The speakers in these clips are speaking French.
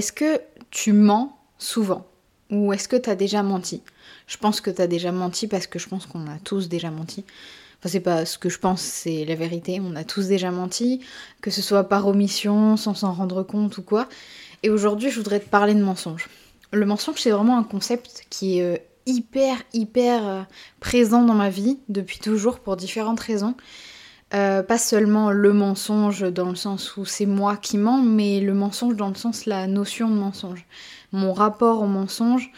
est-ce que tu mens souvent Ou est-ce que tu as déjà menti? Je pense que tu as déjà menti parce que je pense qu'on a tous déjà menti. Enfin, c'est pas ce que je pense, c'est la vérité. On a tous déjà menti, que ce soit par omission, sans s'en rendre compte ou quoi. Et aujourd'hui, je voudrais te parler de mensonge. Le mensonge, c'est vraiment un concept qui est euh, hyper, hyper euh, présent dans ma vie depuis toujours pour différentes raisons. Euh, pas seulement le mensonge dans le sens où c'est moi qui mens, mais le mensonge dans le sens la notion de mensonge. Mon rapport au mensonge,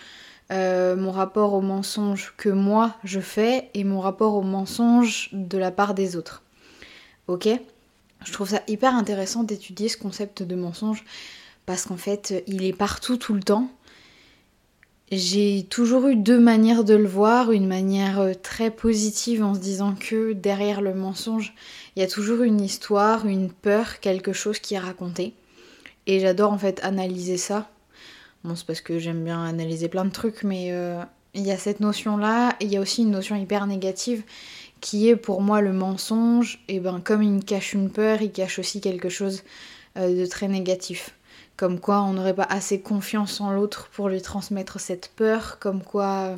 euh, mon rapport au mensonge que moi je fais et mon rapport au mensonge de la part des autres. Ok? Je trouve ça hyper intéressant d'étudier ce concept de mensonge parce qu'en fait il est partout tout le temps. J'ai toujours eu deux manières de le voir, une manière euh, très positive en se disant que derrière le mensonge, il y a toujours une histoire, une peur, quelque chose qui est raconté. Et j'adore en fait analyser ça Bon, c'est parce que j'aime bien analyser plein de trucs, mais euh, il y a cette notion-là, il y a aussi une notion hyper négative qui est pour moi le mensonge, et ben comme il cache une peur, il cache aussi quelque chose euh, de très négatif. Comme quoi on n'aurait pas assez confiance en l'autre pour lui transmettre cette peur, comme quoi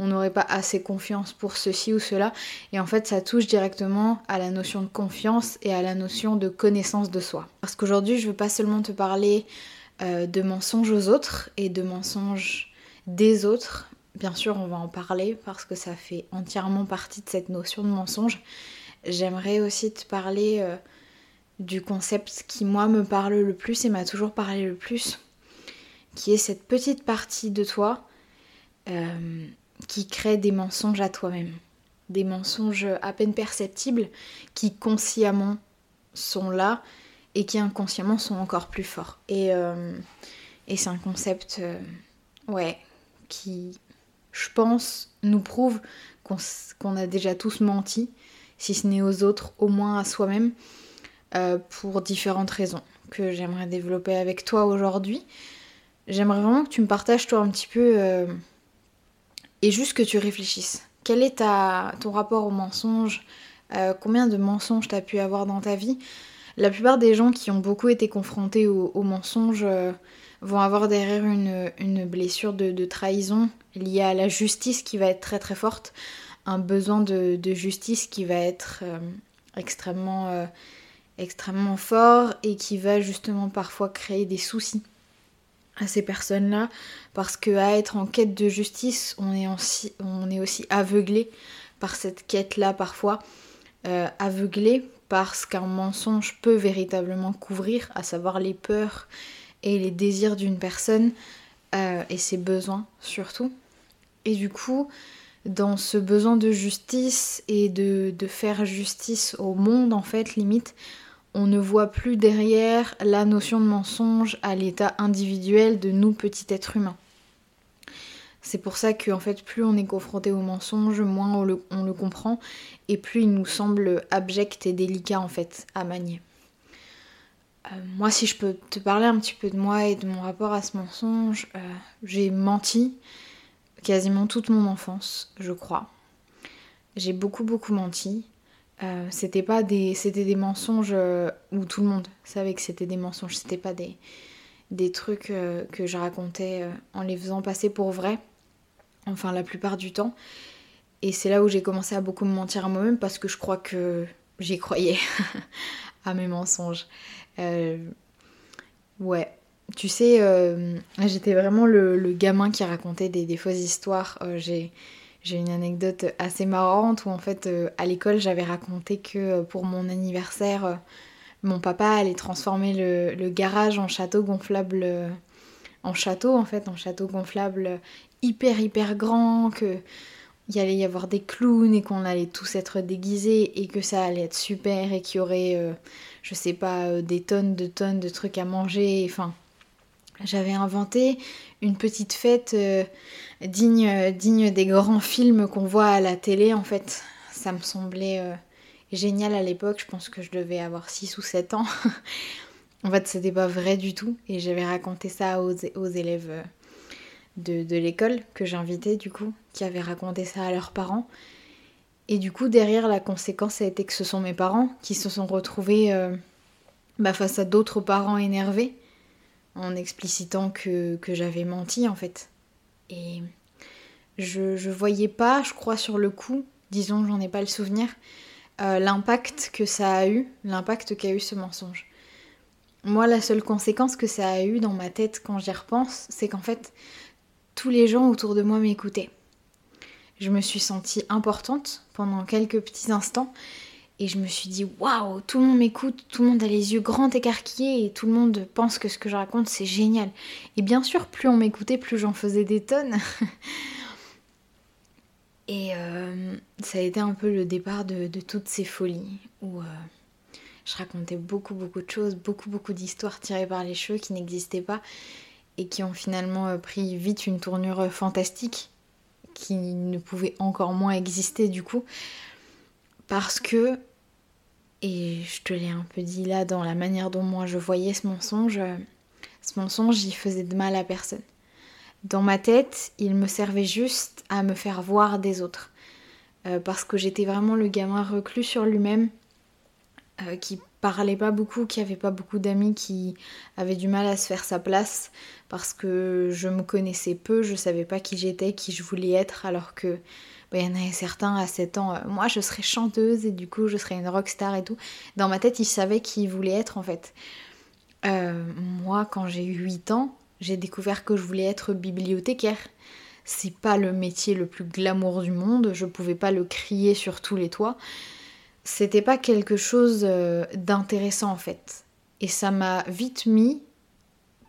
on n'aurait pas assez confiance pour ceci ou cela. Et en fait, ça touche directement à la notion de confiance et à la notion de connaissance de soi. Parce qu'aujourd'hui, je veux pas seulement te parler euh, de mensonges aux autres et de mensonges des autres. Bien sûr, on va en parler parce que ça fait entièrement partie de cette notion de mensonge. J'aimerais aussi te parler euh, du concept qui, moi, me parle le plus et m'a toujours parlé le plus, qui est cette petite partie de toi euh, qui crée des mensonges à toi-même. Des mensonges à peine perceptibles qui consciemment sont là et qui inconsciemment sont encore plus forts. Et, euh, c'est un concept, euh, ouais, qui, je pense, nous prouve qu'on a déjà tous menti, si ce n'est aux autres, au moins à soi-même, euh, pour différentes raisons que j'aimerais développer avec toi aujourd'hui. J'aimerais vraiment que tu me partages toi un petit peu et juste que tu réfléchisses. Quel est ta, ton rapport au mensonge Combien de mensonges tu as pu avoir dans ta vie? La plupart des gens qui ont beaucoup été confrontés au, mensonge euh, vont avoir derrière une, blessure de, trahison liée à la justice qui va être très très forte, un besoin de, justice qui va être euh, extrêmement, euh, extrêmement fort et qui va justement parfois créer des soucis à ces personnes-là parce qu'à être en quête de justice, on est aussi, on est aussi aveuglé par cette quête-là parfois, aveuglé parce qu'un mensonge peut véritablement couvrir, à savoir les peurs et les désirs d'une personne euh, et ses besoins surtout. Et du coup, dans ce besoin de justice et de, de, faire justice au monde, en fait, limite, on ne voit plus derrière la notion de mensonge à l'état individuel de nous, petits êtres humains. C'est pour ça que fait, plus on est confronté au mensonge, moins on le, comprend et plus il nous semble abject et délicat en fait à manier. Euh, moi, si je peux te parler un petit peu de moi et de mon rapport à ce mensonge, euh, j'ai menti quasiment toute mon enfance, je crois. J'ai beaucoup beaucoup menti. Euh, c'était pas des c'était des mensonges où tout le monde savait que c'était des mensonges. C'était pas des des trucs que je racontais en les faisant passer pour vrai enfin la plupart du temps. Et c'est là où j'ai commencé à beaucoup me mentir à moi-même parce que je crois que j'y croyais à mes mensonges. Euh, ouais, tu sais, euh, j'étais vraiment le, gamin qui racontait des, fausses histoires. Euh, j'ai, une anecdote assez marrante où en fait à l'école j'avais raconté que pour mon anniversaire, mon papa allait transformer le, garage en château gonflable en château en fait, en château gonflable hyper hyper grand, que il allait y avoir des clowns et qu'on allait tous être déguisés et que ça allait être super et qu'il y aurait, euh, je sais pas, euh, des tonnes de tonnes de trucs à manger. Enfin, j'avais inventé une petite fête euh, digne, digne des grands films qu'on voit à la télé en fait. Ça me semblait génial à l'époque, je pense que je devais avoir 6 ou 7 ans. en fait, c'était pas vrai du tout et j'avais raconté ça aux, élèves de, l'école que j'invitais du coup, qui avaient raconté ça à leurs parents. Et du coup, derrière, la conséquence a été que ce sont mes parents qui se sont retrouvés euh, bah, face à d'autres parents énervés en explicitant que, j'avais menti en fait. Et je, je voyais pas, je crois, sur le coup, disons, j'en ai pas le souvenir, euh, l'impact que ça a eu, l'impact qu'a eu ce mensonge. Moi, la seule conséquence que ça a eu dans ma tête quand j'y repense, c'est qu'en fait, tous les gens autour de moi m'écoutaient. Je me suis sentie importante pendant quelques petits instants et je me suis dit waouh, tout le monde m'écoute, tout le monde a les yeux grands écarquillés et tout le monde pense que ce que je raconte c'est génial. Et bien sûr, plus on m'écoutait, plus j'en faisais des tonnes. et euh, ça a été un peu le départ de, toutes ces folies où euh, je racontais beaucoup beaucoup de choses, beaucoup beaucoup d'histoires tirées par les cheveux qui n'existaient pas et qui ont finalement euh, pris vite une tournure fantastique qui ne pouvait encore moins exister du coup parce que, et je te l'ai un peu dit là dans la manière dont moi je voyais ce mensonge, ce mensonge il faisait de mal à personne. Dans ma tête, il me servait juste à me faire voir des autres. Euh, parce que j'étais vraiment le gamin reclus sur lui-même, euh, qui parlait pas beaucoup, qui avait pas beaucoup d'amis, qui avait du mal à se faire sa place, parce que je me connaissais peu, je savais pas qui j'étais, qui je voulais être, alors que il y en avait certains à 7 ans, euh, moi je serais chanteuse et du coup je serais une rockstar et tout. Dans ma tête, ils savaient qui ils voulaient être en fait. Euh, moi, quand j'ai eu 8 ans, j'ai découvert que je voulais être bibliothécaire. C'est pas le métier le plus glamour du monde, je pouvais pas le crier sur tous les toits. C'était pas quelque chose euh, d'intéressant en fait. Et ça m'a vite mis,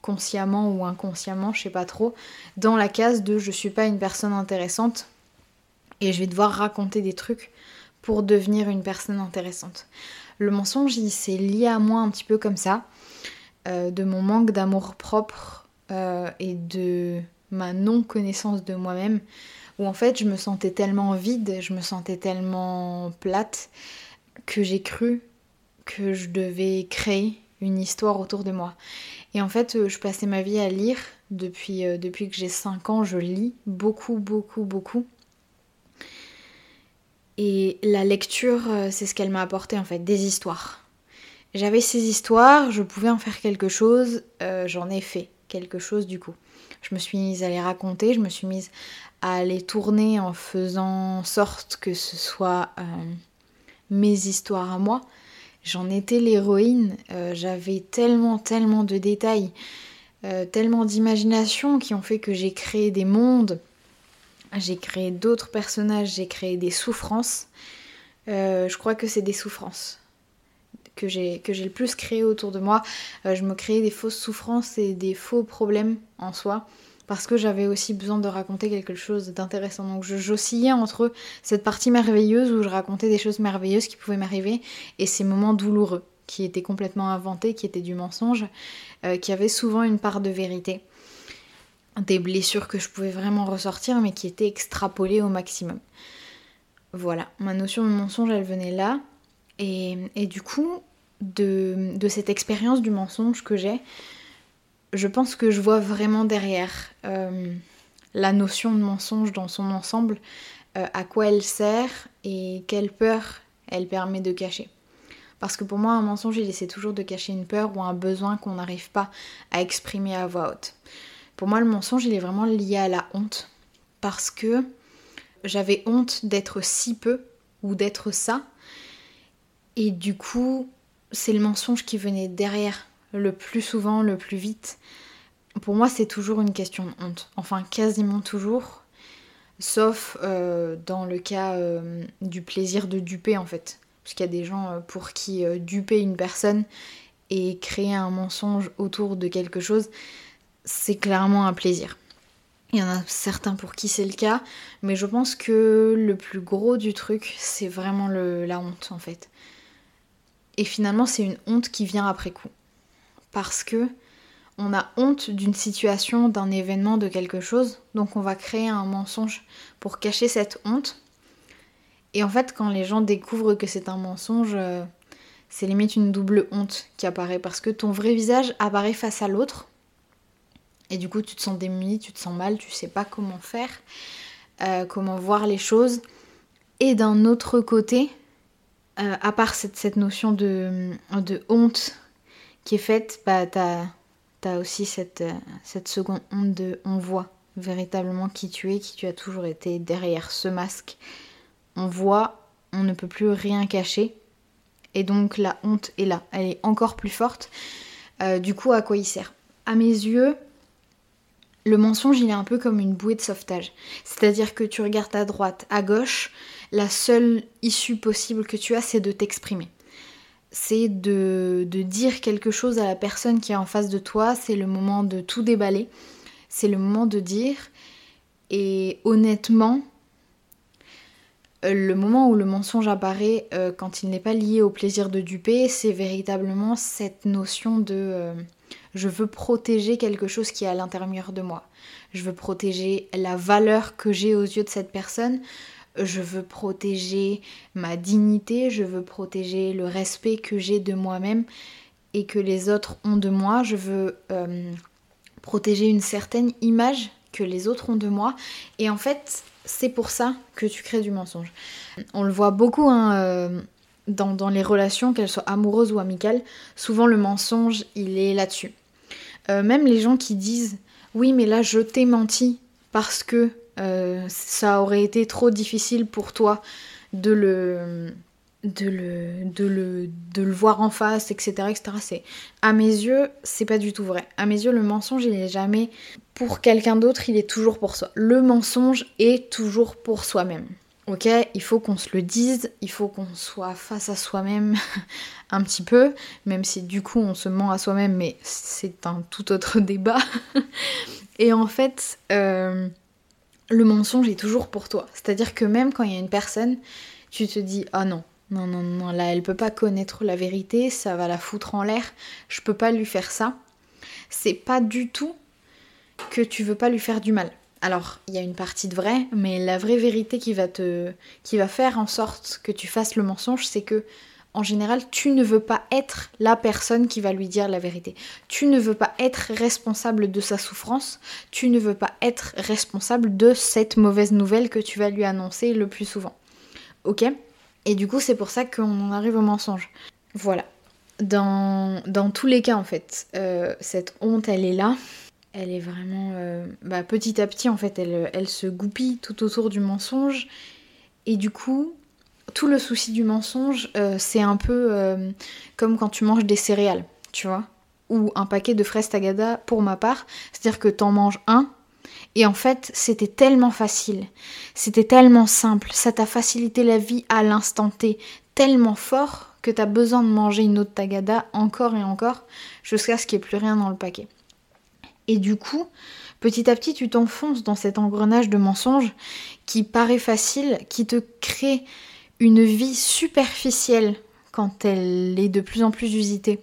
consciemment ou inconsciemment, je sais pas trop, dans la case de je suis pas une personne intéressante et je vais devoir raconter des trucs pour devenir une personne intéressante. Le mensonge, il s'est lié à moi un petit peu comme ça, euh, de mon manque d'amour propre euh, et de ma non-connaissance de moi-même, où en fait je me sentais tellement vide, je me sentais tellement plate, que j'ai cru que je devais créer une histoire autour de moi. Et en fait, euh, je passais ma vie à lire. Depuis, depuis que j'ai 5 ans, je lis beaucoup, beaucoup, beaucoup. Et la lecture, euh, c'est ce qu'elle m'a apporté en fait, des histoires. J'avais ces histoires, je pouvais en faire quelque chose, euh, j'en ai fait quelque chose du coup. Je me suis mise à les raconter, je me suis mise à les tourner en faisant sorte que ce soit euh, mes histoires à moi. J'en étais l'héroïne, j'avais tellement, tellement de détails, tellement d'imagination qui ont fait que j'ai créé des mondes, j'ai créé d'autres personnages, j'ai créé des souffrances. Euh, je crois que c'est des souffrances que j'ai le plus créé autour de moi. Euh, je me créais des fausses souffrances et des faux problèmes en soi parce que j'avais aussi besoin de raconter quelque chose d'intéressant. Donc j'oscillais entre cette partie merveilleuse où je racontais des choses merveilleuses qui pouvaient m'arriver et ces moments douloureux qui étaient complètement inventés, qui étaient du mensonge, euh, qui avaient souvent une part de vérité des blessures que je pouvais vraiment ressortir, mais qui étaient extrapolées au maximum. Voilà, ma notion de mensonge, elle venait là. Et, du coup, de, cette expérience du mensonge que j'ai, je pense que je vois vraiment derrière euh, la notion de mensonge dans son ensemble, euh, à quoi elle sert et quelle peur elle permet de cacher. Parce que pour moi, un mensonge, il essaie toujours de cacher une peur ou un besoin qu'on n'arrive pas à exprimer à voix haute. Pour moi, le mensonge, il est vraiment lié à la honte. Parce que j'avais honte d'être si peu ou d'être ça. Et du coup, c'est le mensonge qui venait derrière le plus souvent, le plus vite. Pour moi, c'est toujours une question de honte. Enfin, quasiment toujours. Sauf euh, dans le cas euh, du plaisir de duper, en fait. Parce qu'il y a des gens euh, pour qui duper une personne et créer un mensonge autour de quelque chose, c'est clairement un plaisir. Il y en a certains pour qui c'est le cas, mais je pense que le plus gros du truc, c'est vraiment la honte en fait. Et finalement, c'est une honte qui vient après coup. Parce que on a honte d'une situation, d'un événement, de quelque chose, donc on va créer un mensonge pour cacher cette honte. Et en fait, quand les gens découvrent que c'est un mensonge, euh, c'est limite une double honte qui apparaît parce que ton vrai visage apparaît face à l'autre, et du coup, tu te sens démuni, tu te sens mal, tu sais pas comment faire, euh, comment voir les choses. Et d'un autre côté, euh, à part cette, notion de, de, honte qui est faite, bah, t'as t'as aussi cette, cette seconde honte de on voit véritablement qui tu es, qui tu as toujours été derrière ce masque. On voit, on ne peut plus rien cacher. Et donc la honte est là, elle est encore plus forte. Euh, du coup, à quoi il sert? À mes yeux, le mensonge, il est un peu comme une bouée de sauvetage. C'est-à-dire que tu regardes à droite, à gauche, la seule issue possible que tu as, c'est de t'exprimer. C'est de, de, dire quelque chose à la personne qui est en face de toi, c'est le moment de tout déballer, c'est le moment de dire. Et honnêtement, euh, le moment où le mensonge apparaît euh, quand il n'est pas lié au plaisir de duper, c'est véritablement cette notion de euh, je veux protéger quelque chose qui est à l'intérieur de moi. Je veux protéger la valeur que j'ai aux yeux de cette personne. Je veux protéger ma dignité. Je veux protéger le respect que j'ai de moi-même et que les autres ont de moi. Je veux protéger une certaine image que les autres ont de moi. Et en fait, c'est pour ça que tu crées du mensonge. On le voit beaucoup hein, euh, dans, les relations, qu'elles soient amoureuses ou amicales. Souvent, le mensonge, il est là-dessus. Euh, même les gens qui disent Oui, mais là, je t'ai menti parce que euh, ça aurait été trop difficile pour toi de le, de le, de le, voir en face, etc. etc. À mes yeux, c'est pas du tout vrai. À mes yeux, le mensonge, il est jamais pour quelqu'un d'autre, il est toujours pour soi. Le mensonge est toujours pour soi-même. Ok, il faut qu'on se le dise, il faut qu'on soit face à soi-même un petit peu, même si du coup on se ment à soi-même, mais c'est un tout autre débat. Et en fait, euh, le mensonge est toujours pour toi. C'est-à-dire que même quand il y a une personne, tu te dis ah non, non, non, non, là, elle peut pas connaître la vérité, ça va la foutre en l'air, je peux pas lui faire ça. C'est pas du tout que tu veux pas lui faire du mal. Alors, il y a une partie de vrai, mais la vraie vérité qui va te qui va faire en sorte que tu fasses le mensonge, c'est que en général, tu ne veux pas être la personne qui va lui dire la vérité. Tu ne veux pas être responsable de sa souffrance, tu ne veux pas être responsable de cette mauvaise nouvelle que tu vas lui annoncer le plus souvent. OK? Et du coup, c'est pour ça qu'on en arrive au mensonge. Voilà. Dans, dans tous les cas, en fait, euh, cette honte, elle est là. Elle est vraiment... Euh, bah, petit à petit, en fait, elle, se goupille tout autour du mensonge. Et du coup, tout le souci du mensonge, euh, c'est un peu comme quand tu manges des céréales, tu vois ou un paquet de fraises tagada pour ma part. C'est-à-dire que t'en manges un, et en fait, c'était tellement facile, c'était tellement simple, ça t'a facilité la vie à l'instant T, tellement fort que t'as besoin de manger une autre tagada encore et encore jusqu'à ce qu'il n'y ait plus rien dans le paquet. Et du coup, petit à petit, tu t'enfonces dans cet engrenage de mensonges qui paraît facile, qui te crée une vie superficielle quand elle est de plus en plus usitée.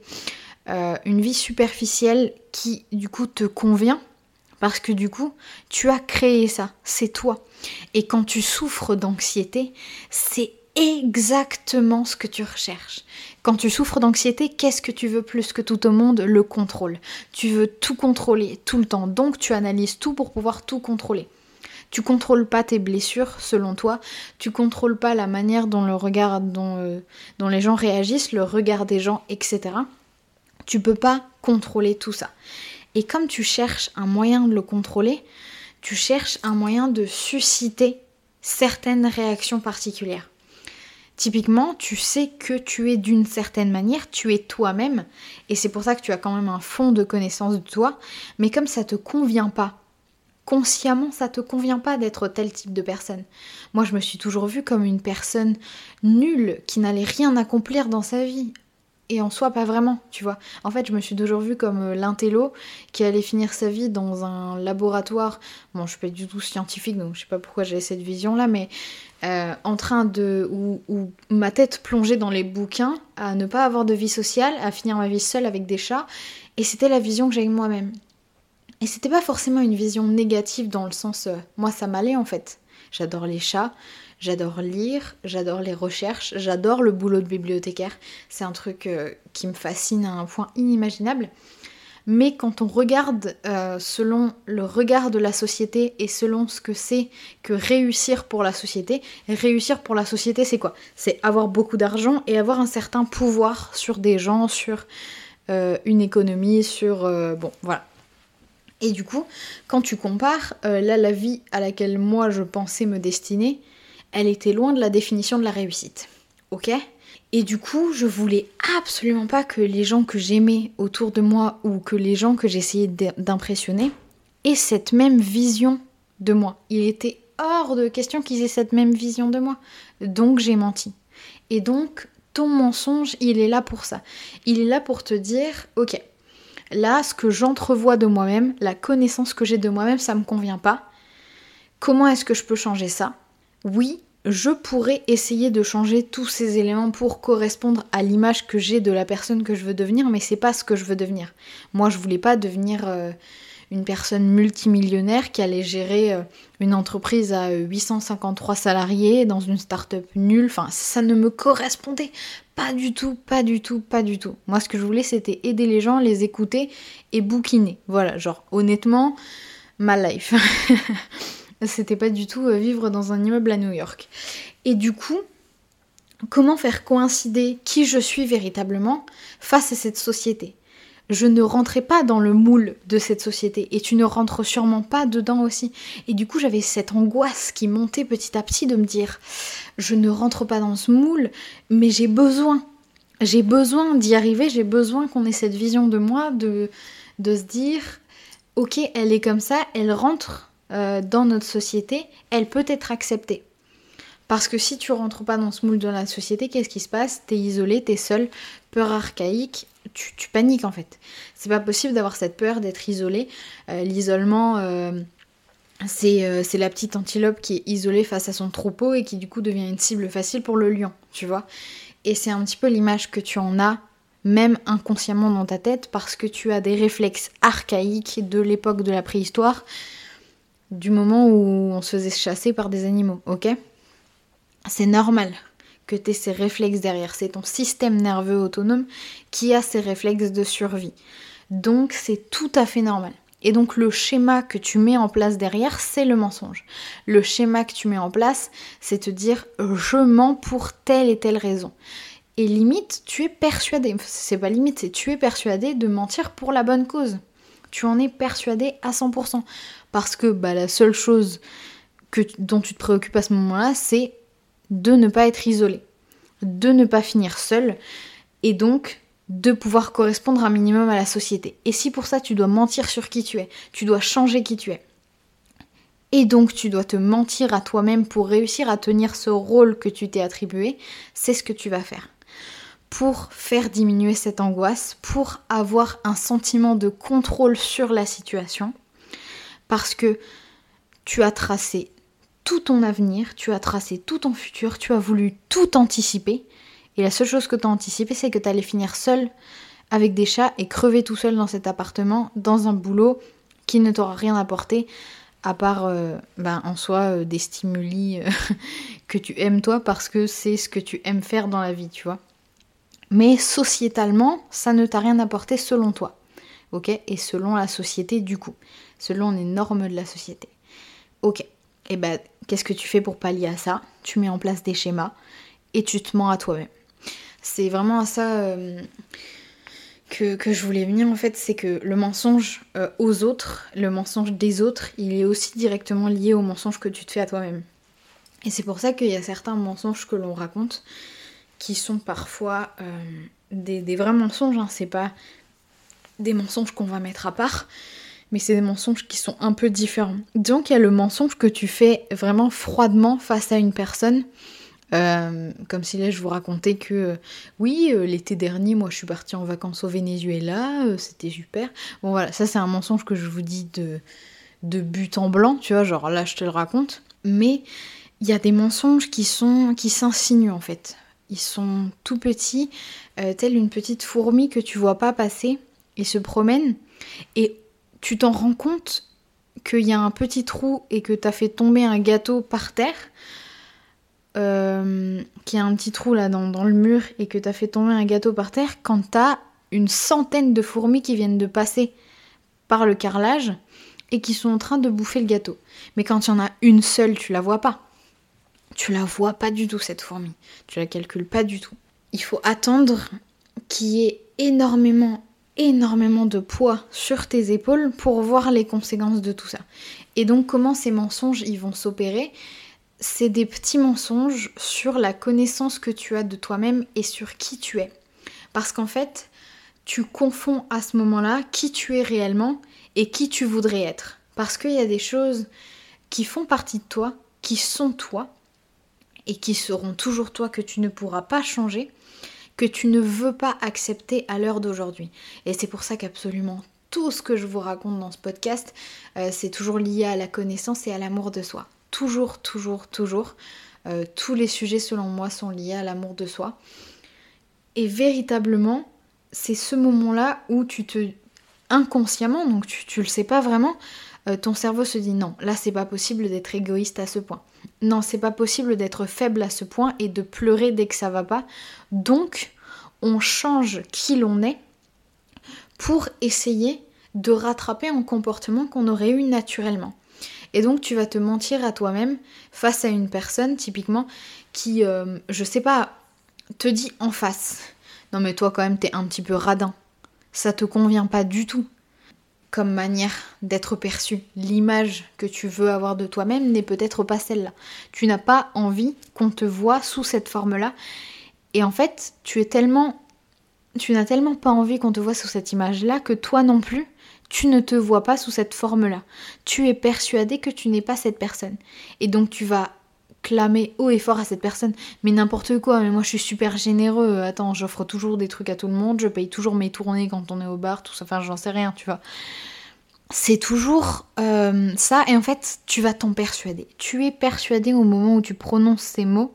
Euh, une vie superficielle qui du coup te convient parce que du coup, tu as créé ça, c'est toi. Et quand tu souffres d'anxiété, c'est exactement ce que tu recherches. Quand tu souffres d'anxiété, qu'est-ce que tu veux plus que tout au monde? Le contrôle. Tu veux tout contrôler tout le temps, donc tu analyses tout pour pouvoir tout contrôler. Tu contrôles pas tes blessures selon toi, tu contrôles pas la manière dont le regard, dont, euh, dont les gens réagissent, le regard des gens, etc. Tu peux pas contrôler tout ça. Et comme tu cherches un moyen de le contrôler, tu cherches un moyen de susciter certaines réactions particulières. Typiquement, tu sais que tu es d'une certaine manière, tu es toi-même, et c'est pour ça que tu as quand même un fond de connaissance de toi, mais comme ça te convient pas, consciemment, ça te convient pas d'être tel type de personne. Moi, je me suis toujours vue comme une personne nulle, qui n'allait rien accomplir dans sa vie et en soi pas vraiment, tu vois. En fait, je me suis toujours vue comme euh, l'intello qui allait finir sa vie dans un laboratoire. Bon, je suis pas du tout scientifique, donc je sais pas pourquoi j'ai cette vision-là, mais euh, en train de. Ou, ma tête plongée dans les bouquins, à ne pas avoir de vie sociale, à finir ma vie seule avec des chats. Et c'était la vision que j'avais moi-même. Et c'était pas forcément une vision négative dans le sens. Euh, moi, ça m'allait en fait. J'adore les chats, J'adore lire, j'adore les recherches, j'adore le boulot de bibliothécaire. C'est un truc euh, qui me fascine à un point inimaginable. Mais quand on regarde euh, selon le regard de la société et selon ce que c'est que réussir pour la société, réussir pour la société c'est quoi? C'est avoir beaucoup d'argent et avoir un certain pouvoir sur des gens, sur une économie, sur... bon, voilà. Et du coup, quand tu compares, euh, là, la vie à laquelle moi je pensais me destiner, elle était loin de la définition de la réussite. Ok? Et du coup, je voulais absolument pas que les gens que j'aimais autour de moi ou que les gens que j'essayais d'impressionner aient cette même vision de moi. Il était hors de question qu'ils aient cette même vision de moi. Donc j'ai menti. Et donc, ton mensonge, il est là pour ça. Il est là pour te dire, ok, là, ce que j'entrevois de moi-même, la connaissance que j'ai de moi-même, ça me convient pas. Comment est-ce que je peux changer ça? Oui, je pourrais essayer de changer tous ces éléments pour correspondre à l'image que j'ai de la personne que je veux devenir, mais c'est pas ce que je veux devenir. Moi, je voulais pas devenir euh, une personne multimillionnaire qui allait gérer euh, une entreprise à 853 salariés dans une start-up nulle. Enfin, ça ne me correspondait pas du tout, pas du tout, pas du tout. Moi, ce que je voulais, c'était aider les gens, les écouter et bouquiner. Voilà, genre, honnêtement, ma life. c'était pas du tout euh, vivre dans un immeuble à New York. Et du coup, comment faire coïncider qui je suis véritablement face à cette société? Je ne rentrais pas dans le moule de cette société et tu ne rentres sûrement pas dedans aussi. Et du coup, j'avais cette angoisse qui montait petit à petit de me dire je ne rentre pas dans ce moule, mais j'ai besoin. J'ai besoin d'y arriver, j'ai besoin qu'on ait cette vision de moi, de, de se dire ok, elle est comme ça, elle rentre euh, dans notre société, elle peut être acceptée. Parce que si tu rentres pas dans ce moule de la société, qu'est-ce qui se passe? T'es isolé, t'es seul, peur archaïque, tu, paniques en fait. C'est pas possible d'avoir cette peur d'être isolé. Euh, L'isolement, euh, c'est euh, c'est la petite antilope qui est isolée face à son troupeau et qui du coup devient une cible facile pour le lion, tu vois. Et c'est un petit peu l'image que tu en as, même inconsciemment dans ta tête, parce que tu as des réflexes archaïques de l'époque de la préhistoire, du moment où on se faisait chasser par des animaux, ok? C'est normal que tu aies ces réflexes derrière. C'est ton système nerveux autonome qui a ces réflexes de survie. Donc c'est tout à fait normal. Et donc le schéma que tu mets en place derrière, c'est le mensonge. Le schéma que tu mets en place, c'est te dire je mens pour telle et telle raison. Et limite, tu es persuadé, c'est pas limite, c'est tu es persuadé de mentir pour la bonne cause. Tu en es persuadé à 100%. Parce que bah, la seule chose que, dont tu te préoccupes à ce moment-là, c'est de ne pas être isolé, de ne pas finir seul, et donc de pouvoir correspondre un minimum à la société. Et si pour ça tu dois mentir sur qui tu es, tu dois changer qui tu es, et donc tu dois te mentir à toi-même pour réussir à tenir ce rôle que tu t'es attribué, c'est ce que tu vas faire. Pour faire diminuer cette angoisse, pour avoir un sentiment de contrôle sur la situation, parce que tu as tracé tout ton avenir, tu as tracé tout ton futur, tu as voulu tout anticiper. Et la seule chose que tu as anticipé, c'est que tu allais finir seul avec des chats et crever tout seul dans cet appartement, dans un boulot qui ne t'aura rien apporté, à part euh, ben, en soi euh, des stimuli euh, que tu aimes toi parce que c'est ce que tu aimes faire dans la vie, tu vois. Mais sociétalement, ça ne t'a rien apporté selon toi. Ok? Et selon la société, du coup. Selon les normes de la société. Ok et ben qu'est-ce que tu fais pour pallier à ça? Tu mets en place des schémas et tu te mens à toi-même. C'est vraiment à ça euh, que, je voulais venir en fait, c'est que le mensonge euh, aux autres, le mensonge des autres, il est aussi directement lié au mensonge que tu te fais à toi-même. Et c'est pour ça qu'il y a certains mensonges que l'on raconte qui sont parfois euh, des, vrais mensonges, hein. c'est pas des mensonges qu'on va mettre à part, mais c'est des mensonges qui sont un peu différents. Donc il y a le mensonge que tu fais vraiment froidement face à une personne. Euh, comme si là je vous racontais que euh, oui, euh, l'été dernier, moi je suis partie en vacances au Venezuela, c'était super. Bon voilà, ça c'est un mensonge que je vous dis de, de but en blanc, tu vois, genre là je te le raconte. Mais il y a des mensonges qui sont qui s'insinuent en fait. Ils sont tout petits, telle une petite fourmi que tu vois pas passer et se promène. Et tu t'en rends compte qu'il y a un petit trou et que tu as fait tomber un gâteau par terre, euh, qu'il y a un petit trou là dans, le mur et que tu as fait tomber un gâteau par terre quand tu as une centaine de fourmis qui viennent de passer par le carrelage et qui sont en train de bouffer le gâteau. Mais quand il y en a une seule, tu la vois pas. Tu la vois pas du tout cette fourmi. Tu la calcules pas du tout. Il faut attendre qu'il y ait énormément énormément de poids sur tes épaules pour voir les conséquences de tout ça. Et donc comment ces mensonges ils vont s'opérer? C'est des petits mensonges sur la connaissance que tu as de toi-même et sur qui tu es. Parce qu'en fait, tu confonds à ce moment-là qui tu es réellement et qui tu voudrais être. Parce qu'il y a des choses qui font partie de toi, qui sont toi, et qui seront toujours toi que tu ne pourras pas changer, que tu ne veux pas accepter à l'heure d'aujourd'hui. Et c'est pour ça qu'absolument tout ce que je vous raconte dans ce podcast, euh, c'est toujours lié à la connaissance et à l'amour de soi. Toujours, toujours, toujours. Euh, tous les sujets, selon moi, sont liés à l'amour de soi. Et véritablement, c'est ce moment-là où tu te inconsciemment, donc tu, tu le sais pas vraiment, euh, ton cerveau se dit non, là c'est pas possible d'être égoïste à ce point. Non, c'est pas possible d'être faible à ce point et de pleurer dès que ça va pas. Donc, on change qui l'on est pour essayer de rattraper un comportement qu'on aurait eu naturellement. Et donc tu vas te mentir à toi-même face à une personne typiquement qui, euh, je sais pas, te dit en face. Non mais toi quand même t'es un petit peu radin. Ça te convient pas du tout comme manière d'être perçu. L'image que tu veux avoir de toi-même n'est peut-être pas celle-là. Tu n'as pas envie qu'on te voit sous cette forme-là. Et en fait, tu es tellement tu n'as tellement pas envie qu'on te voit sous cette image-là que toi non plus, tu ne te vois pas sous cette forme-là. Tu es persuadé que tu n'es pas cette personne. Et donc tu vas clamer haut et fort à cette personne, mais n'importe quoi, mais moi je suis super généreux, attends, j'offre toujours des trucs à tout le monde, je paye toujours mes tournées quand on est au bar, tout ça, enfin j'en sais rien, tu vois. C'est toujours euh, ça, et en fait, tu vas t'en persuader. Tu es persuadé au moment où tu prononces ces mots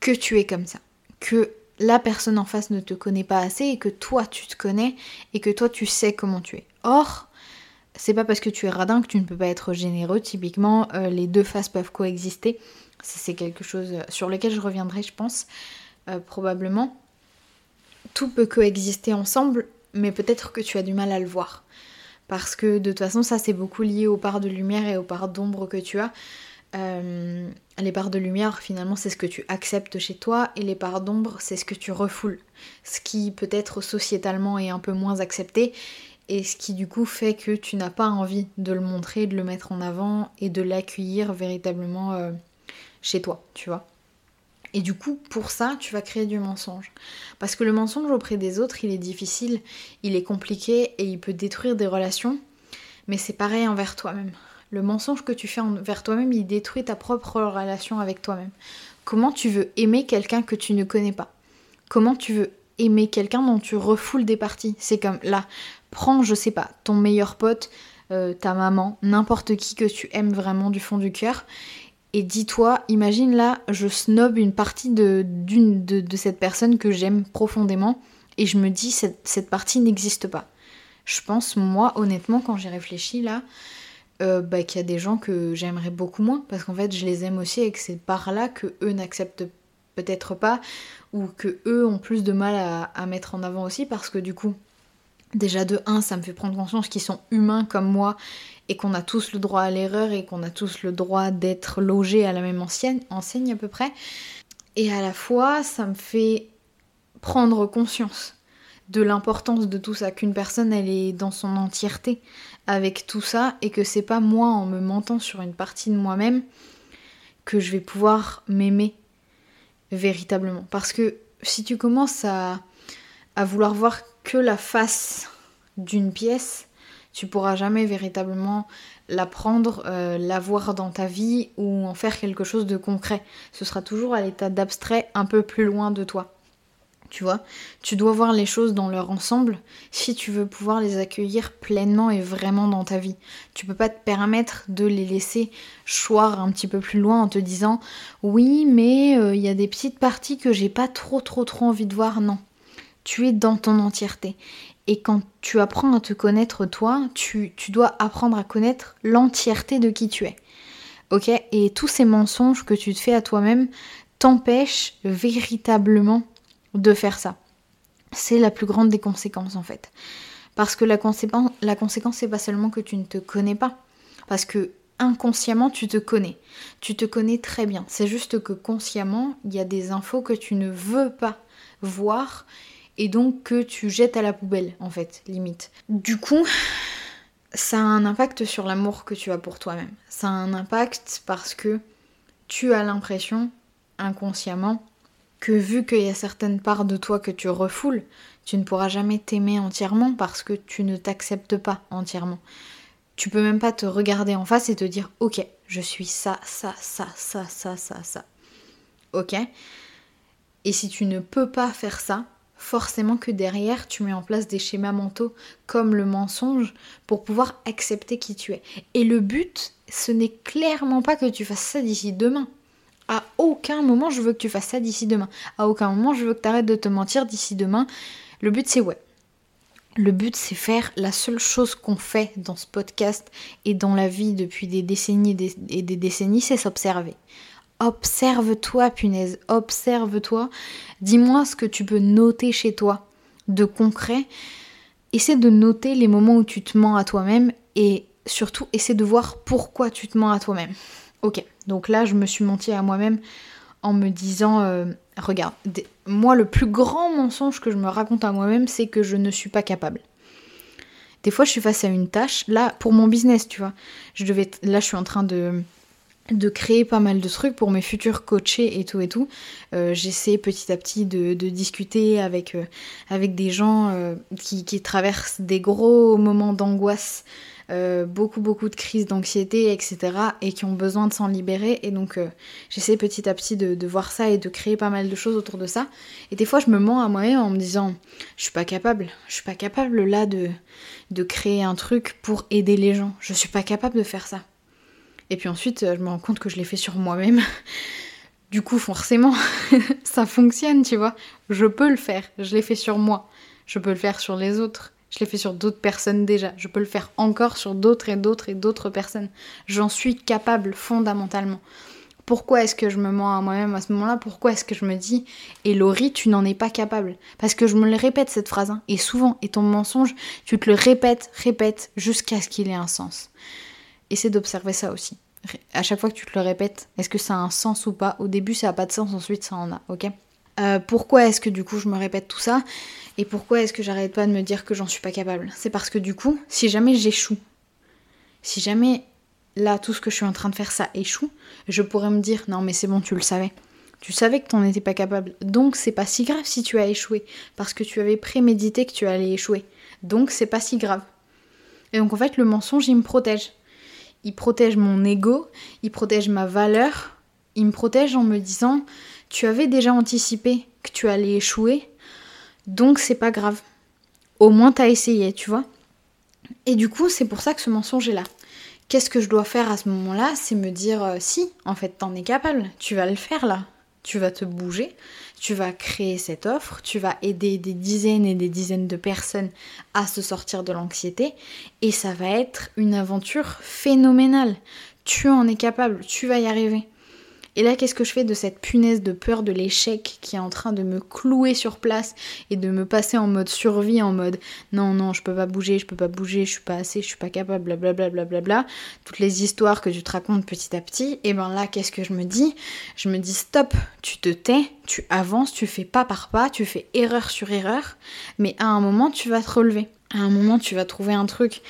que tu es comme ça, que la personne en face ne te connaît pas assez et que toi tu te connais et que toi tu sais comment tu es. Or, c'est pas parce que tu es radin que tu ne peux pas être généreux. Typiquement, euh, les deux faces peuvent coexister. C'est quelque chose sur lequel je reviendrai, je pense, euh, probablement. Tout peut coexister ensemble, mais peut-être que tu as du mal à le voir. Parce que de toute façon, ça c'est beaucoup lié aux parts de lumière et aux parts d'ombre que tu as. Euh, les parts de lumière, finalement, c'est ce que tu acceptes chez toi, et les parts d'ombre, c'est ce que tu refoules. Ce qui peut-être sociétalement est un peu moins accepté, et ce qui du coup fait que tu n'as pas envie de le montrer, de le mettre en avant et de l'accueillir véritablement euh, chez toi, tu vois. Et du coup, pour ça, tu vas créer du mensonge. Parce que le mensonge auprès des autres, il est difficile, il est compliqué et il peut détruire des relations, mais c'est pareil envers toi-même. Le mensonge que tu fais envers toi-même, il détruit ta propre relation avec toi-même. Comment tu veux aimer quelqu'un que tu ne connais pas? Comment tu veux aimer quelqu'un dont tu refoules des parties? C'est comme là, prends, je sais pas, ton meilleur pote, euh, ta maman, n'importe qui que tu aimes vraiment du fond du cœur, et dis-toi, imagine là, je snob une partie de, d'une, de, cette personne que j'aime profondément, et je me dis, cette, partie n'existe pas. Je pense, moi, honnêtement, quand j'y réfléchis là, euh, bah, qu'il y a des gens que j'aimerais beaucoup moins, parce qu'en fait, je les aime aussi et que c'est par là que eux n'acceptent peut-être pas, ou que eux ont plus de mal à mettre en avant aussi, parce que du coup, Déjà de 1, ça me fait prendre conscience qu'ils sont humains comme moi et qu'on a tous le droit à l'erreur et qu'on a tous le droit d'être logés à la même enseigne, enseigne à peu près. Et à la fois, ça me fait prendre conscience de l'importance de tout ça, qu'une personne elle est dans son entièreté avec tout ça et que c'est pas moi en me mentant sur une partie de moi-même que je vais pouvoir m'aimer véritablement. Parce que si tu commences à, à vouloir voir que la face d'une pièce, tu pourras jamais véritablement la prendre, euh, la voir dans ta vie ou en faire quelque chose de concret. Ce sera toujours à l'état d'abstrait un peu plus loin de toi. Tu vois, tu dois voir les choses dans leur ensemble si tu veux pouvoir les accueillir pleinement et vraiment dans ta vie. Tu peux pas te permettre de les laisser choir un petit peu plus loin en te disant oui, mais euh, il y a des petites parties que j'ai pas trop trop trop envie de voir. Non, tu es dans ton entièreté. Et quand tu apprends à te connaître toi, tu, dois apprendre à connaître l'entièreté de qui tu es. Ok? Et tous ces mensonges que tu te fais à toi-même t'empêchent véritablement de faire ça. C'est la plus grande des conséquences en fait. Parce que la conséquence, la conséquence, c'est pas seulement que tu ne te connais pas. Parce que inconsciemment, tu te connais. Tu te connais très bien. C'est juste que consciemment, il y a des infos que tu ne veux pas voir et donc que tu jettes à la poubelle en fait, limite. Du coup, ça a un impact sur l'amour que tu as pour toi-même. Ça a un impact parce que tu as l'impression, inconsciemment, que vu qu'il y a certaines parts de toi que tu refoules, tu ne pourras jamais t'aimer entièrement parce que tu ne t'acceptes pas entièrement. Tu peux même pas te regarder en face et te dire ok, je suis ça, ça, ça, ça, ça, ça, ça. Ok? Et si tu ne peux pas faire ça, forcément que derrière, tu mets en place des schémas mentaux comme le mensonge pour pouvoir accepter qui tu es. Et le but, ce n'est clairement pas que tu fasses ça d'ici demain. À aucun moment, je veux que tu fasses ça d'ici demain. À aucun moment, je veux que tu arrêtes de te mentir d'ici demain. Le but, c'est ouais. Le but, c'est faire la seule chose qu'on fait dans ce podcast et dans la vie depuis des décennies et des décennies, c'est s'observer. Observe-toi, punaise, observe-toi. Dis-moi ce que tu peux noter chez toi de concret. Essaie de noter les moments où tu te mens à toi-même et surtout essaie de voir pourquoi tu te mens à toi-même. Ok, donc là je me suis menti à moi-même en me disant, euh, regarde, moi le plus grand mensonge que je me raconte à moi-même c'est que je ne suis pas capable. Des fois je suis face à une tâche, là pour mon business tu vois, je devais, là je suis en train de de créer pas mal de trucs pour mes futurs coachés et tout et tout. Euh, j'essaie petit à petit de, discuter avec, euh, avec des gens euh, qui, traversent des gros moments d'angoisse, beaucoup beaucoup de crises d'anxiété, etc. et qui ont besoin de s'en libérer. Et donc j'essaie petit à petit de, voir ça et de créer pas mal de choses autour de ça. Et des fois je me mens à moi-même en me disant je suis pas capable, je suis pas capable là de, de créer un truc pour aider les gens. Je suis pas capable de faire ça. Et puis ensuite, je me rends compte que je l'ai fait sur moi-même. Du coup, forcément, ça fonctionne, tu vois. Je peux le faire. Je l'ai fait sur moi. Je peux le faire sur les autres. Je l'ai fait sur d'autres personnes déjà. Je peux le faire encore sur d'autres et d'autres et d'autres personnes. J'en suis capable fondamentalement. Pourquoi est-ce que je me mens à moi-même à ce moment-là? Pourquoi est-ce que je me dis Et Laurie, tu n'en es pas capable? Parce que je me le répète cette phrase, hein. et souvent, et ton mensonge, tu te le répètes, répètes, jusqu'à ce qu'il ait un sens. Essaie d'observer ça aussi. À chaque fois que tu te le répètes, est-ce que ça a un sens ou pas? Au début, ça n'a pas de sens, ensuite, ça en a, ok? Euh, Pourquoi est-ce que du coup, je me répète tout ça? Et pourquoi est-ce que j'arrête pas de me dire que j'en suis pas capable? C'est parce que du coup, si jamais j'échoue, si jamais là, tout ce que je suis en train de faire, ça échoue, je pourrais me dire non, mais c'est bon, tu le savais. Tu savais que tu n'en étais pas capable. Donc, c'est pas si grave si tu as échoué. Parce que tu avais prémédité que tu allais échouer. Donc, c'est pas si grave. Et donc, en fait, le mensonge, il me protège il protège mon ego, il protège ma valeur, il me protège en me disant tu avais déjà anticipé que tu allais échouer, donc c'est pas grave. Au moins t'as essayé, tu vois. Et du coup, c'est pour ça que ce mensonge est là. Qu'est-ce que je dois faire à ce moment-là? C'est me dire euh, si, en fait, t'en es capable, tu vas le faire là. Tu vas te bouger, tu vas créer cette offre, tu vas aider des dizaines et des dizaines de personnes à se sortir de l'anxiété et ça va être une aventure phénoménale. Tu en es capable, tu vas y arriver. Et là, qu'est-ce que je fais de cette punaise de peur de l'échec qui est en train de me clouer sur place et de me passer en mode survie, en mode non, non, je peux pas bouger, je peux pas bouger, je suis pas assez, je suis pas capable, blablabla, blablabla, bla, bla, toutes les histoires que tu te racontes petit à petit, et ben là, qu'est-ce que je me dis? Je me dis stop, tu te tais, tu avances, tu fais pas par pas, tu fais erreur sur erreur, mais à un moment, tu vas te relever. À un moment, tu vas trouver un truc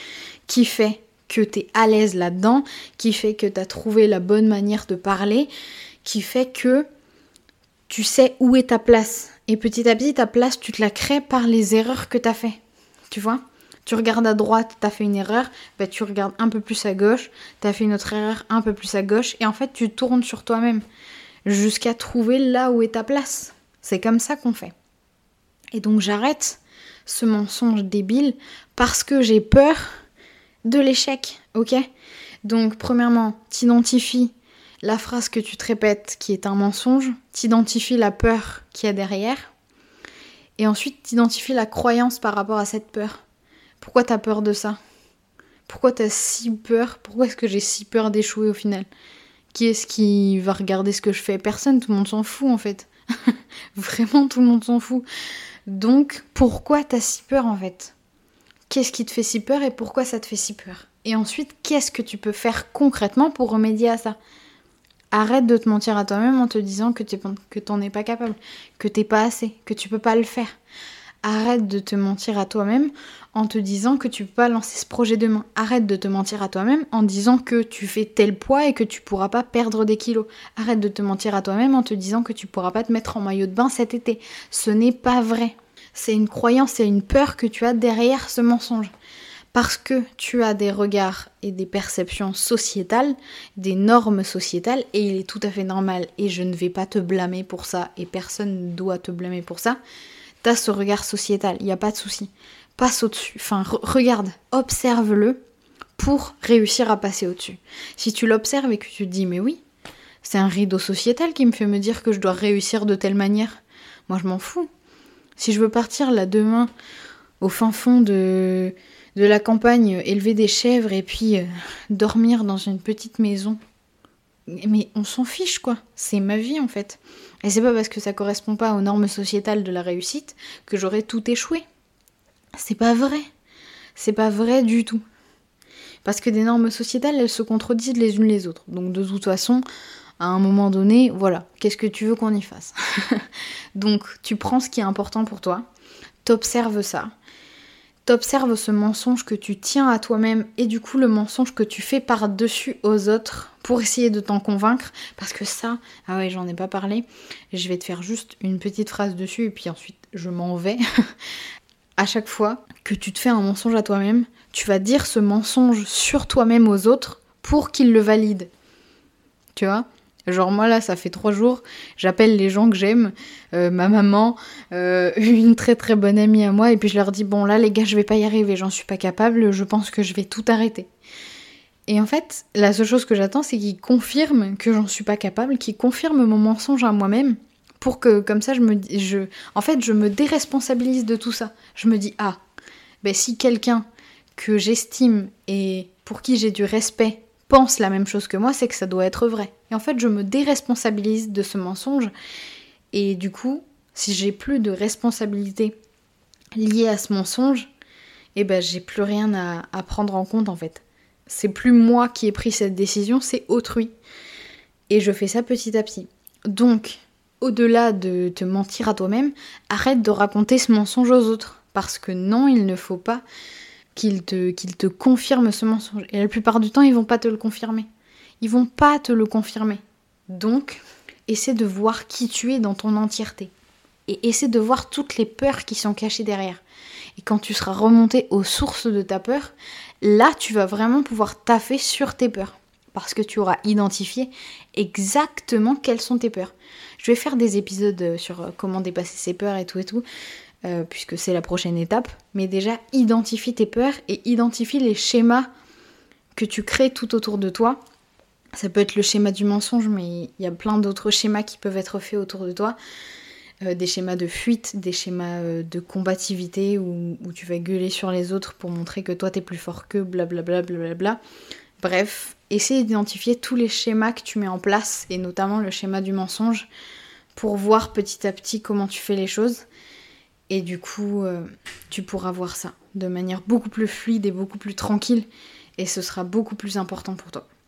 qui fait que tu es à l'aise là-dedans, qui fait que tu as trouvé la bonne manière de parler, qui fait que tu sais où est ta place. Et petit à petit, ta place, tu te la crées par les erreurs que tu as fait. Tu vois? Tu regardes à droite, tu as fait une erreur, bah, tu regardes un peu plus à gauche, tu as fait une autre erreur un peu plus à gauche, et en fait, tu tournes sur toi-même jusqu'à trouver là où est ta place. C'est comme ça qu'on fait. Et donc j'arrête ce mensonge débile parce que j'ai peur de l'échec, ok? Donc, premièrement, t'identifies la phrase que tu te répètes qui est un mensonge, t'identifies la peur qu'il y a derrière, et ensuite t'identifies la croyance par rapport à cette peur. Pourquoi t'as peur de ça? Pourquoi t'as si peur? Pourquoi est-ce que j'ai si peur d'échouer au final? Qui est-ce qui va regarder ce que je fais? Personne, tout le monde s'en fout en fait. Vraiment, tout le monde s'en fout. Donc, pourquoi t'as si peur en fait? Qu'est-ce qui te fait si peur et pourquoi ça te fait si peur? Et ensuite, qu'est-ce que tu peux faire concrètement pour remédier à ça? Arrête de te mentir à toi-même en te disant que tu n'en es pas capable, que t'es pas assez, que tu peux pas le faire. Arrête de te mentir à toi-même en te disant que tu peux pas lancer ce projet demain. Arrête de te mentir à toi-même en disant que tu fais tel poids et que tu pourras pas perdre des kilos. Arrête de te mentir à toi-même en te disant que tu pourras pas te mettre en maillot de bain cet été. Ce n'est pas vrai. C'est une croyance et une peur que tu as derrière ce mensonge parce que tu as des regards et des perceptions sociétales, des normes sociétales, et il est tout à fait normal, et je ne vais pas te blâmer pour ça, et personne ne doit te blâmer pour ça, t'as ce regard sociétal, il n'y a pas de souci. Passe au-dessus, enfin regarde, observe-le pour réussir à passer au-dessus. Si tu l'observes et que tu te dis mais oui, c'est un rideau sociétal qui me fait me dire que je dois réussir de telle manière, moi je m'en fous. Si je veux partir là demain au fin fond de de la campagne, élever des chèvres et puis euh, dormir dans une petite maison. Mais on s'en fiche quoi, c'est ma vie en fait. Et c'est pas parce que ça correspond pas aux normes sociétales de la réussite que j'aurais tout échoué. C'est pas vrai. C'est pas vrai du tout. Parce que des normes sociétales, elles se contredisent les unes les autres. Donc de toute façon, à un moment donné, voilà, qu'est-ce que tu veux qu'on y fasse Donc tu prends ce qui est important pour toi, t'observes ça, t'observes ce mensonge que tu tiens à toi-même et du coup le mensonge que tu fais par-dessus aux autres pour essayer de t'en convaincre. Parce que ça, ah ouais, j'en ai pas parlé. Je vais te faire juste une petite phrase dessus et puis ensuite je m'en vais. à chaque fois que tu te fais un mensonge à toi-même, tu vas dire ce mensonge sur toi-même aux autres pour qu'ils le valident. Tu vois? Genre moi là, ça fait trois jours, j'appelle les gens que j'aime, euh, ma maman, euh, une très très bonne amie à moi, et puis je leur dis bon là les gars, je vais pas y arriver, j'en suis pas capable, je pense que je vais tout arrêter. Et en fait, la seule chose que j'attends, c'est qu'ils confirment que j'en suis pas capable, qu'ils confirment mon mensonge à moi-même, pour que comme ça je me, je, en fait, je me déresponsabilise de tout ça. Je me dis ah, ben si quelqu'un que j'estime et pour qui j'ai du respect pense la même chose que moi, c'est que ça doit être vrai. Et en fait, je me déresponsabilise de ce mensonge. Et du coup, si j'ai plus de responsabilité liée à ce mensonge, eh ben j'ai plus rien à, à, prendre en compte en fait. C'est plus moi qui ai pris cette décision, c'est autrui. Et je fais ça petit à petit. Donc, au-delà de te mentir à toi-même, arrête de raconter ce mensonge aux autres. Parce que non, il ne faut pas qu'ils te, te confirment ce mensonge. Et la plupart du temps, ils vont pas te le confirmer. Ils vont pas te le confirmer. Donc, essaie de voir qui tu es dans ton entièreté. Et essaie de voir toutes les peurs qui sont cachées derrière. Et quand tu seras remonté aux sources de ta peur, là, tu vas vraiment pouvoir taffer sur tes peurs. Parce que tu auras identifié exactement quelles sont tes peurs. Je vais faire des épisodes sur comment dépasser ses peurs et tout et tout. Euh, puisque c'est la prochaine étape. Mais déjà, identifie tes peurs et identifie les schémas que tu crées tout autour de toi. Ça peut être le schéma du mensonge, mais il y a plein d'autres schémas qui peuvent être faits autour de toi. Euh, des schémas de fuite, des schémas euh, de combativité où, tu vas gueuler sur les autres pour montrer que toi t'es plus fort qu'eux, blablabla. Bla, bla, Bref, essaye d'identifier tous les schémas que tu mets en place, et notamment le schéma du mensonge, pour voir petit à petit comment tu fais les choses. Et du coup, euh, tu pourras voir ça de manière beaucoup plus fluide et beaucoup plus tranquille. Et ce sera beaucoup plus important pour toi.